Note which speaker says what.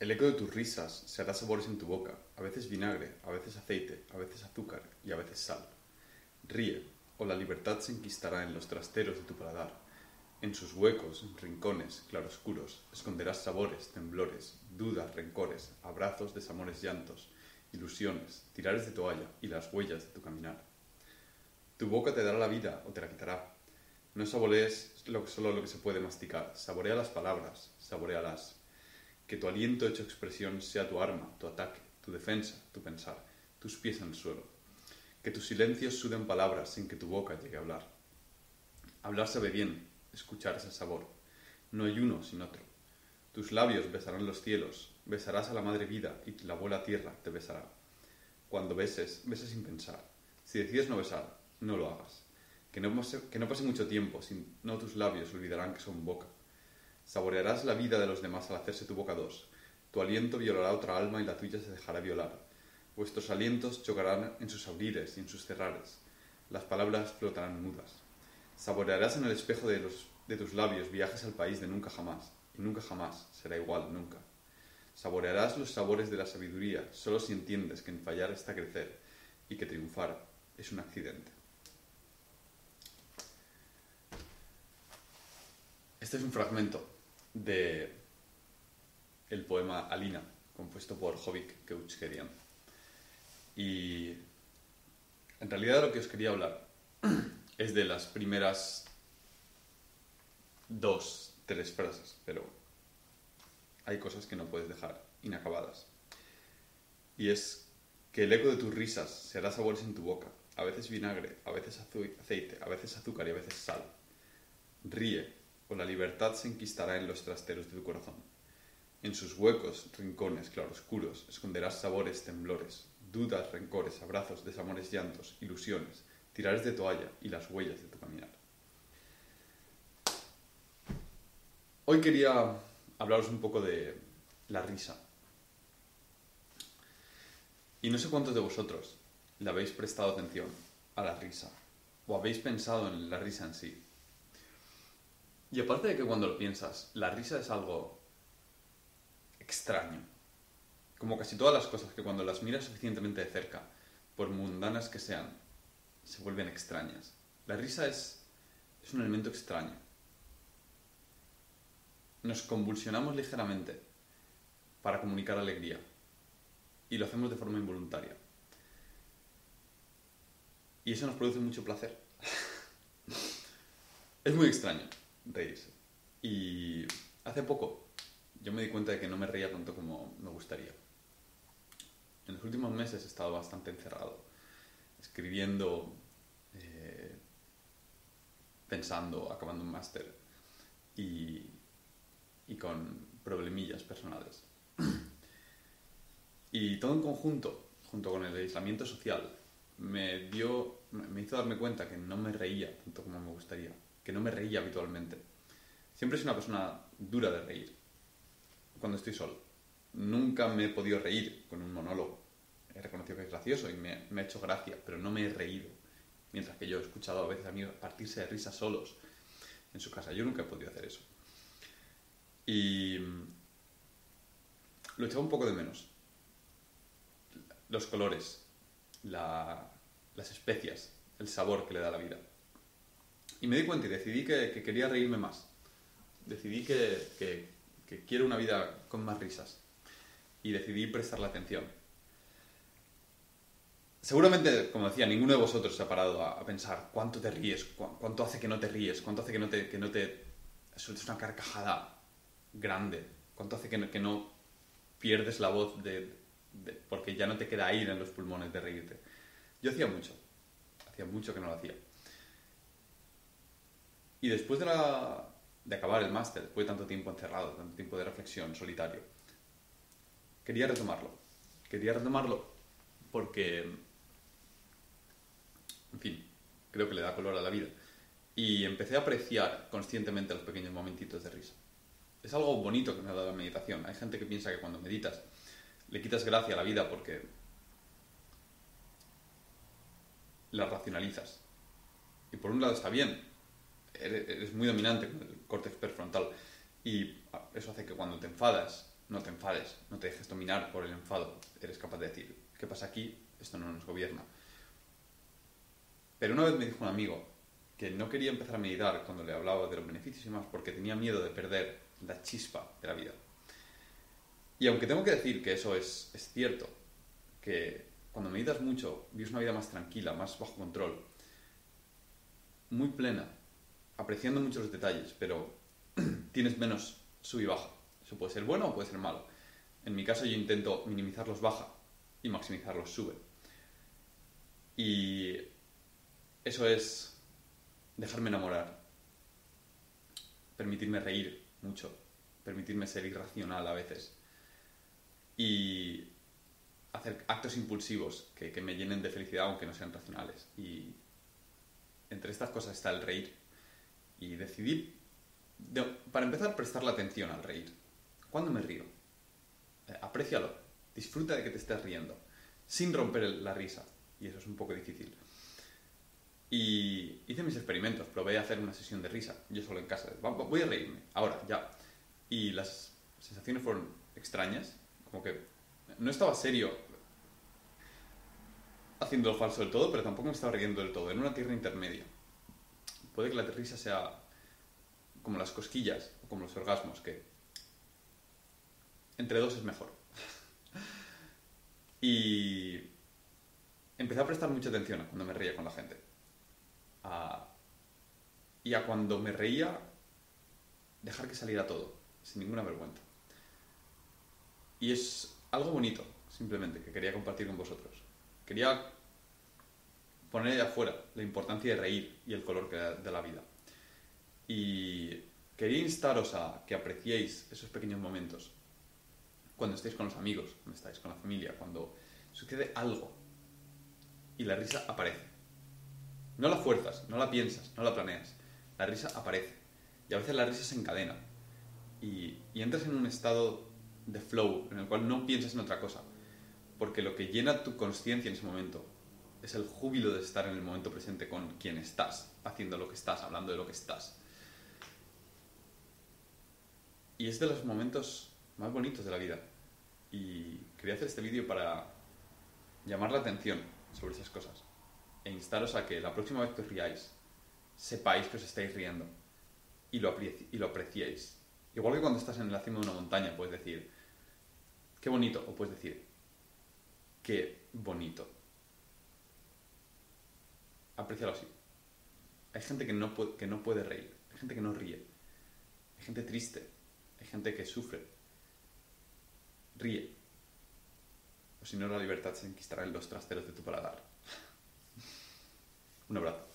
Speaker 1: El eco de tus risas se hará sabores en tu boca, a veces vinagre, a veces aceite, a veces azúcar y a veces sal. Ríe, o la libertad se enquistará en los trasteros de tu paladar. En sus huecos, rincones, claroscuros, esconderás sabores, temblores, dudas, rencores, abrazos, desamores, llantos, ilusiones, tirares de toalla y las huellas de tu caminar. Tu boca te dará la vida o te la quitará. No saborees solo lo que se puede masticar, saborea las palabras, saborealas. Que tu aliento hecho expresión sea tu arma, tu ataque, tu defensa, tu pensar, tus pies en el suelo. Que tus silencios suden palabras sin que tu boca llegue a hablar. Hablar sabe bien, escuchar es el sabor. No hay uno sin otro. Tus labios besarán los cielos, besarás a la madre vida y la abuela tierra te besará. Cuando beses, beses sin pensar. Si decides no besar, no lo hagas. Que no, que no pase mucho tiempo, si no tus labios olvidarán que son boca. Saborearás la vida de los demás al hacerse tu boca dos. Tu aliento violará otra alma y la tuya se dejará violar. Vuestros alientos chocarán en sus abrires y en sus cerrares. Las palabras flotarán mudas. Saborearás en el espejo de, los, de tus labios viajes al país de nunca jamás, y nunca jamás será igual nunca. Saborearás los sabores de la sabiduría solo si entiendes que en fallar está crecer y que triunfar es un accidente. Este es un fragmento de el poema Alina, compuesto por Jovic Keuchkerian. Y en realidad lo que os quería hablar es de las primeras dos, tres frases, pero hay cosas que no puedes dejar inacabadas. Y es que el eco de tus risas se hará sabores en tu boca, a veces vinagre, a veces aceite, a veces azúcar y a veces sal. Ríe, o la libertad se enquistará en los trasteros de tu corazón. En sus huecos, rincones, claroscuros, esconderás sabores, temblores, dudas, rencores, abrazos, desamores, llantos, ilusiones, tirares de toalla y las huellas de tu caminar. Hoy quería hablaros un poco de la risa. Y no sé cuántos de vosotros le habéis prestado atención a la risa o habéis pensado en la risa en sí. Y aparte de que cuando lo piensas, la risa es algo extraño. Como casi todas las cosas que cuando las miras suficientemente de cerca, por mundanas que sean, se vuelven extrañas. La risa es, es un elemento extraño. Nos convulsionamos ligeramente para comunicar alegría y lo hacemos de forma involuntaria. Y eso nos produce mucho placer. es muy extraño reírse. Y hace poco yo me di cuenta de que no me reía tanto como me gustaría. En los últimos meses he estado bastante encerrado, escribiendo, eh, pensando, acabando un máster y, y con problemillas personales. Y todo en conjunto, junto con el aislamiento social, me dio, me hizo darme cuenta que no me reía tanto como me gustaría que no me reía habitualmente. Siempre soy una persona dura de reír cuando estoy solo. Nunca me he podido reír con un monólogo. He reconocido que es gracioso y me, ha hecho gracia, pero no me he reído. Mientras que yo he escuchado a veces a mí partirse de risa solos en su casa. Yo nunca he podido hacer eso. Y lo echaba un poco de menos. Los colores, las especias, el sabor que le da la vida. Y me di cuenta y decidí que, quería reírme más. Decidí que, quiero una vida con más risas. Y decidí prestarle atención. Seguramente, como decía, ninguno de vosotros se ha parado a, pensar cuánto te ríes, cuánto hace que no te ríes, cuánto hace que no te, que no te sueltes una carcajada grande, cuánto hace que no, que no pierdes la voz de, porque ya no te queda aire en los pulmones de reírte. Yo hacía mucho, hacía mucho que no lo hacía. Y después de, la, acabar el máster, después de tanto tiempo encerrado, tanto tiempo de reflexión solitario, quería retomarlo. Quería retomarlo porque, en fin, creo que le da color a la vida. Y empecé a apreciar conscientemente los pequeños momentitos de risa. Es algo bonito que me ha dado la meditación. Hay gente que piensa que cuando meditas le quitas gracia a la vida porque la racionalizas. Y por un lado está bien, eres muy dominante con el córtex prefrontal y eso hace que cuando te enfadas no te enfades, no te dejes dominar por el enfado. Eres capaz de decir, ¿qué pasa aquí? Esto no nos gobierna. Pero una vez me dijo un amigo que no quería empezar a meditar cuando le hablaba de los beneficios y más porque tenía miedo de perder la chispa de la vida. Y aunque tengo que decir que eso es, es cierto, que cuando meditas mucho vives una vida más tranquila, más bajo control, muy plena, apreciando muchos los detalles, pero tienes menos sub y baja. Eso puede ser bueno o puede ser malo. En mi caso yo intento minimizar los baja y maximizar los sube. Y eso es dejarme enamorar, permitirme reír mucho, permitirme ser irracional a veces y hacer actos impulsivos que me llenen de felicidad aunque no sean racionales. Y entre estas cosas está el reír y decidir, para empezar, prestarle atención al reír. ¿Cuándo me río? Eh, disfruta de que te estés riendo, sin romper la risa. Y eso es un poco difícil. Y hice mis experimentos, probé a hacer una sesión de risa, yo solo en casa. Voy a reírme, ahora, ya. Y las sensaciones fueron extrañas, como que no estaba serio haciendo lo falso del todo, pero tampoco me estaba riendo del todo, en una tierra intermedia. Puede que la risa sea como las cosquillas o como los orgasmos, que entre dos es mejor. y empecé a prestar mucha atención cuando me reía con la gente. y a cuando me reía, dejar que saliera todo, sin ninguna vergüenza. Y es algo bonito, simplemente, que quería compartir con vosotros. Quería poner de afuera la importancia de reír y el color de la vida. Y quería instaros a que apreciéis esos pequeños momentos cuando estáis con los amigos, cuando estáis con la familia, cuando sucede algo y la risa aparece. No la fuerzas, no la piensas, no la planeas. La risa aparece. Y a veces la risa se encadena. Y, y entras en un estado de flow en el cual no piensas en otra cosa porque lo que llena tu conciencia en ese momento es el júbilo de estar en el momento presente con quien estás, haciendo lo que estás, hablando de lo que estás. Y es de los momentos más bonitos de la vida. Y quería hacer este vídeo para llamar la atención sobre esas cosas e instaros a que la próxima vez que os riáis, sepáis que os estáis riendo y lo, apreciéis. Igual que cuando estás en la cima de una montaña, puedes decir, qué bonito, o puedes decir, qué bonito. Aprecialo así. Hay gente que no, puede, que no puede reír, hay gente que no ríe, hay gente triste, hay gente que sufre. Ríe. O si no, la libertad se enquistará en los trasteros de tu paladar. Un abrazo.